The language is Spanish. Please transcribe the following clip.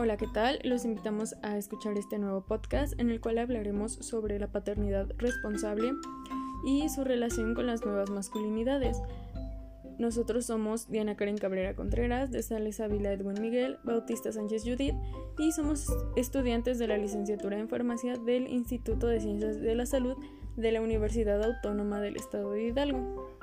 Hola, ¿qué tal? Los invitamos a escuchar este nuevo podcast en el cual hablaremos sobre la paternidad responsable y su relación con las nuevas masculinidades. Nosotros somos Diana Karen Cabrera Contreras, de Sales Ávila Edwin Miguel, Bautista Sánchez Judith y somos estudiantes de la licenciatura en farmacia del Instituto de Ciencias de la Salud de la Universidad Autónoma del Estado de Hidalgo.